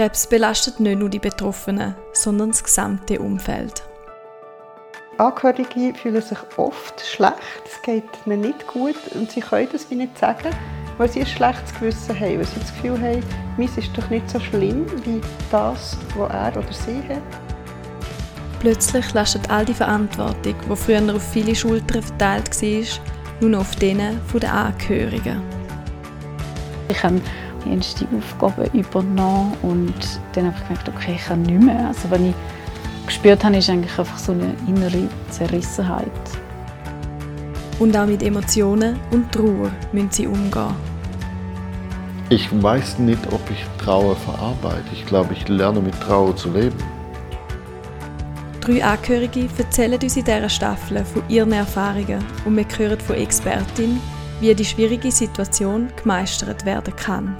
Krebs belastet nicht nur die Betroffenen, sondern das gesamte Umfeld. Angehörige fühlen sich oft schlecht, es geht ihnen nicht gut und sie können das wie nicht sagen, weil sie ein schlechtes Gewissen haben, weil sie das Gefühl haben, meins ist doch nicht so schlimm wie das, was er oder sie hat. Plötzlich lastet all die Verantwortung, die früher auf viele Schultern verteilt war, nun auf denen der Angehörigen. Ich habe die erste Aufgabe übernommen und dann habe ich gemerkt, okay, ich kann nicht mehr. Also, was ich gespürt habe, ist eigentlich einfach so eine innere Zerrissenheit. Und auch mit Emotionen und Trauer müssen sie umgehen. Ich weiß nicht, ob ich Trauer verarbeite. Ich glaube, ich lerne mit Trauer zu leben. Drei Angehörige erzählen uns in dieser Staffel von ihren Erfahrungen und wir hören von Expertin, wie die schwierige Situation gemeistert werden kann.